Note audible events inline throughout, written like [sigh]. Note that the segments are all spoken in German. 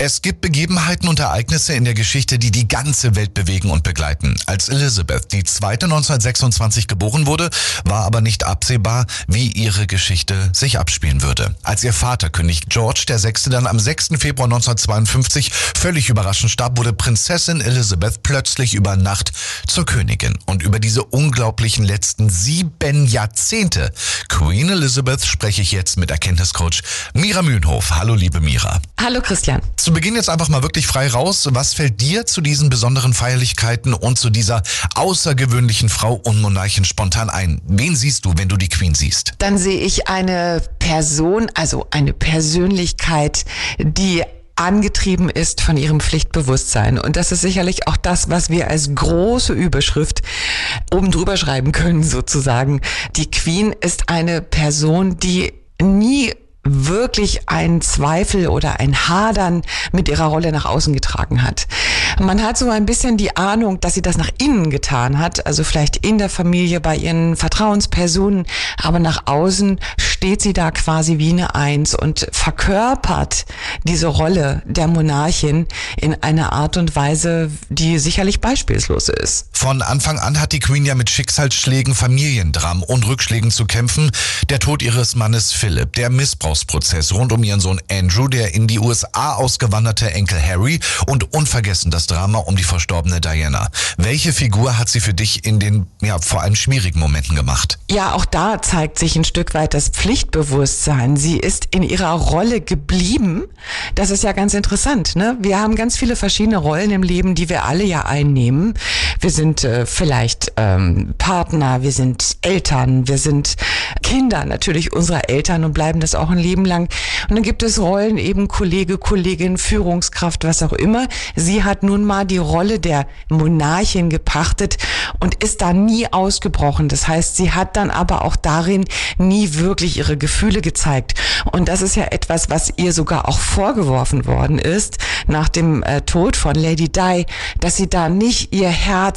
Es gibt Begebenheiten und Ereignisse in der Geschichte, die die ganze Welt bewegen und begleiten. Als Elizabeth die zweite 1926 geboren wurde, war aber nicht absehbar, wie ihre Geschichte sich abspielen würde. Als ihr Vater, König George VI., dann am 6. Februar 1952 völlig überraschend starb, wurde Prinzessin Elizabeth plötzlich über Nacht zur Königin. Und über diese unglaublichen letzten sieben Jahrzehnte Queen Elizabeth spreche ich jetzt mit Erkenntniscoach Mira Mühlenhof. Hallo, liebe Mira. Hallo, Christian. Zu Beginn jetzt einfach mal wirklich frei raus. Was fällt dir zu diesen besonderen Feierlichkeiten und zu dieser außergewöhnlichen Frau und Monarchin spontan ein? Wen siehst du, wenn du die Queen siehst? Dann sehe ich eine Person, also eine Persönlichkeit, die angetrieben ist von ihrem Pflichtbewusstsein. Und das ist sicherlich auch das, was wir als große Überschrift oben drüber schreiben können, sozusagen. Die Queen ist eine Person, die nie wirklich einen Zweifel oder ein Hadern mit ihrer Rolle nach außen getragen hat. Man hat so ein bisschen die Ahnung, dass sie das nach innen getan hat, also vielleicht in der Familie, bei ihren Vertrauenspersonen, aber nach außen steht sie da quasi wie eine Eins und verkörpert diese Rolle der Monarchin in einer Art und Weise, die sicherlich beispielslos ist. Von Anfang an hat die Queen ja mit Schicksalsschlägen, Familiendramen und Rückschlägen zu kämpfen. Der Tod ihres Mannes Philipp, der Missbrauchsprozess rund um ihren Sohn Andrew, der in die USA ausgewanderte Enkel Harry und unvergessen das Drama um die verstorbene Diana. Welche Figur hat sie für dich in den ja, vor allem schwierigen Momenten gemacht? Ja, auch da zeigt sich ein Stück weit das Pflichtbewusstsein. Sie ist in ihrer Rolle geblieben. Das ist ja ganz interessant. Ne? Wir haben ganz viele verschiedene Rollen im Leben, die wir alle ja einnehmen. Wir sind äh, vielleicht ähm, Partner, wir sind Eltern, wir sind Kinder natürlich unserer Eltern und bleiben das auch ein Leben lang. Und dann gibt es Rollen eben Kollege, Kollegin, Führungskraft, was auch immer. Sie hat nun mal die Rolle der Monarchin gepachtet und ist da nie ausgebrochen. Das heißt, sie hat dann aber auch darin nie wirklich ihre Gefühle gezeigt. Und das ist ja etwas, was ihr sogar auch vorgeworfen worden ist nach dem äh, Tod von Lady Di, dass sie da nicht ihr Herz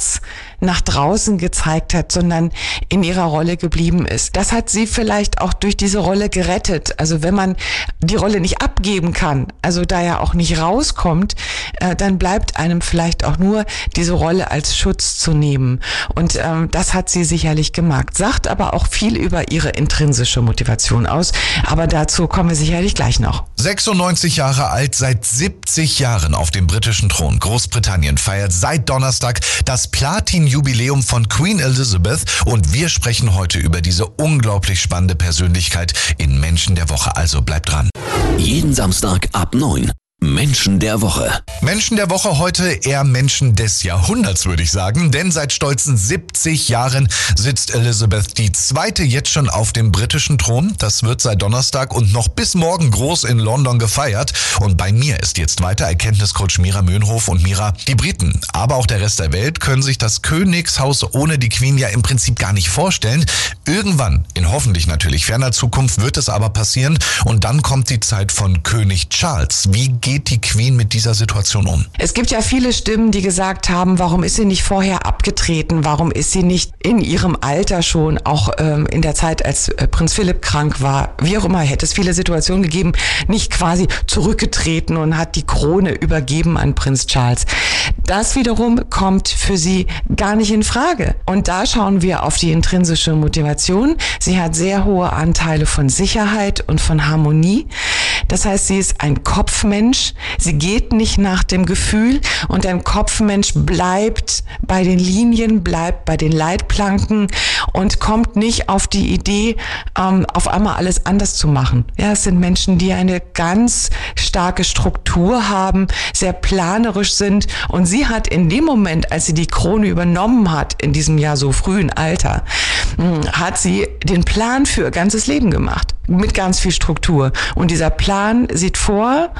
nach draußen gezeigt hat, sondern in ihrer Rolle geblieben ist. Das hat sie vielleicht auch durch diese Rolle gerettet. Also wenn man die Rolle nicht abgeben kann, also da ja auch nicht rauskommt, äh, dann bleibt einem vielleicht auch nur diese Rolle als Schutz zu nehmen. Und ähm, das hat sie sicherlich gemacht. Sagt aber auch viel über ihre intrinsische Motivation aus. Aber dazu kommen wir sicherlich gleich noch. 96 Jahre alt, seit 70 Jahren auf dem britischen Thron. Großbritannien feiert seit Donnerstag das Platin-Jubiläum von Queen Elizabeth und wir sprechen heute über diese unglaublich spannende Persönlichkeit in Menschen der Woche. Also bleibt dran. Jeden Samstag ab 9. Menschen der Woche. Menschen der Woche heute eher Menschen des Jahrhunderts, würde ich sagen, denn seit stolzen 70 Jahren sitzt Elizabeth II. jetzt schon auf dem britischen Thron. Das wird seit Donnerstag und noch bis morgen groß in London gefeiert. Und bei mir ist jetzt weiter Erkenntniscoach Mira Möhnhof und Mira. Die Briten, aber auch der Rest der Welt können sich das Königshaus ohne die Queen ja im Prinzip gar nicht vorstellen. Irgendwann, in hoffentlich natürlich ferner Zukunft, wird es aber passieren und dann kommt die Zeit von König Charles. Wie geht die Queen mit dieser Situation um? Es gibt ja viele Stimmen, die gesagt haben, warum ist sie nicht vorher abgetreten? Warum ist sie nicht in ihrem Alter schon, auch ähm, in der Zeit, als äh, Prinz Philipp krank war, wie auch immer, hätte es viele Situationen gegeben, nicht quasi zurückgetreten und hat die Krone übergeben an Prinz Charles. Das wiederum kommt für sie gar nicht in Frage. Und da schauen wir auf die intrinsische Motivation. Sie hat sehr hohe Anteile von Sicherheit und von Harmonie. Das heißt, sie ist ein Kopfmensch. Sie geht nicht nach dem Gefühl und ein Kopfmensch bleibt bei den Linien, bleibt bei den Leitplanken und kommt nicht auf die Idee, ähm, auf einmal alles anders zu machen. Ja, es sind Menschen, die eine ganz starke Struktur haben, sehr planerisch sind und sie hat in dem Moment, als sie die Krone übernommen hat, in diesem Jahr so frühen Alter, hat sie den Plan für ihr ganzes Leben gemacht. Mit ganz viel Struktur. Und dieser Plan sieht vor,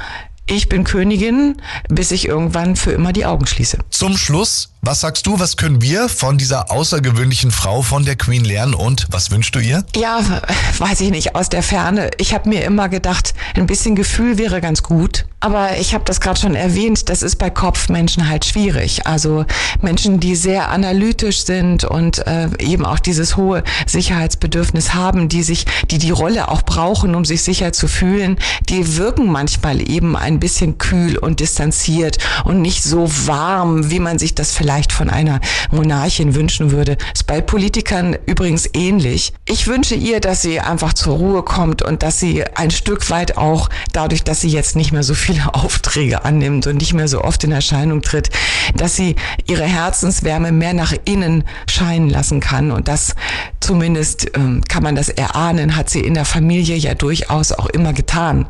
ich bin Königin, bis ich irgendwann für immer die Augen schließe. Zum Schluss Was sagst du, was können wir von dieser außergewöhnlichen Frau von der Queen lernen und was wünschst du ihr? Ja, weiß ich nicht, aus der Ferne. Ich habe mir immer gedacht, ein bisschen Gefühl wäre ganz gut. Aber ich habe das gerade schon erwähnt, das ist bei Kopfmenschen halt schwierig. Also Menschen, die sehr analytisch sind und äh, eben auch dieses hohe Sicherheitsbedürfnis haben, die sich, die die Rolle auch brauchen, um sich sicher zu fühlen, die wirken manchmal eben ein bisschen kühl und distanziert und nicht so warm, wie man sich das vielleicht vielleicht von einer Monarchin wünschen würde. Ist bei Politikern übrigens ähnlich. Ich wünsche ihr, dass sie einfach zur Ruhe kommt und dass sie ein Stück weit auch dadurch, dass sie jetzt nicht mehr so viele [laughs] Aufträge annimmt und nicht mehr so oft in Erscheinung tritt, dass sie ihre Herzenswärme mehr nach innen scheinen lassen kann. Und das zumindest ähm, kann man das erahnen, hat sie in der Familie ja durchaus auch immer getan.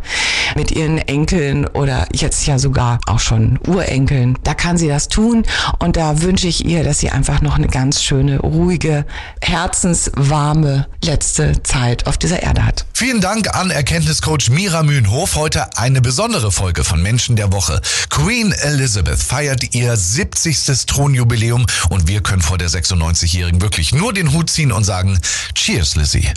Mit ihren Enkeln oder jetzt ja sogar auch schon Urenkeln. Da kann sie das tun und da wünsche ich ihr, dass sie einfach noch eine ganz schöne, ruhige, herzenswarme letzte Zeit auf dieser Erde hat. Vielen Dank an Erkenntniscoach Mira Mühlenhof. Heute eine besondere Folge von Menschen der Woche. Queen Elizabeth feiert ihr 70. Thronjubiläum und wir können vor der 96-Jährigen wirklich nur den Hut ziehen und sagen, Cheers, Lizzie.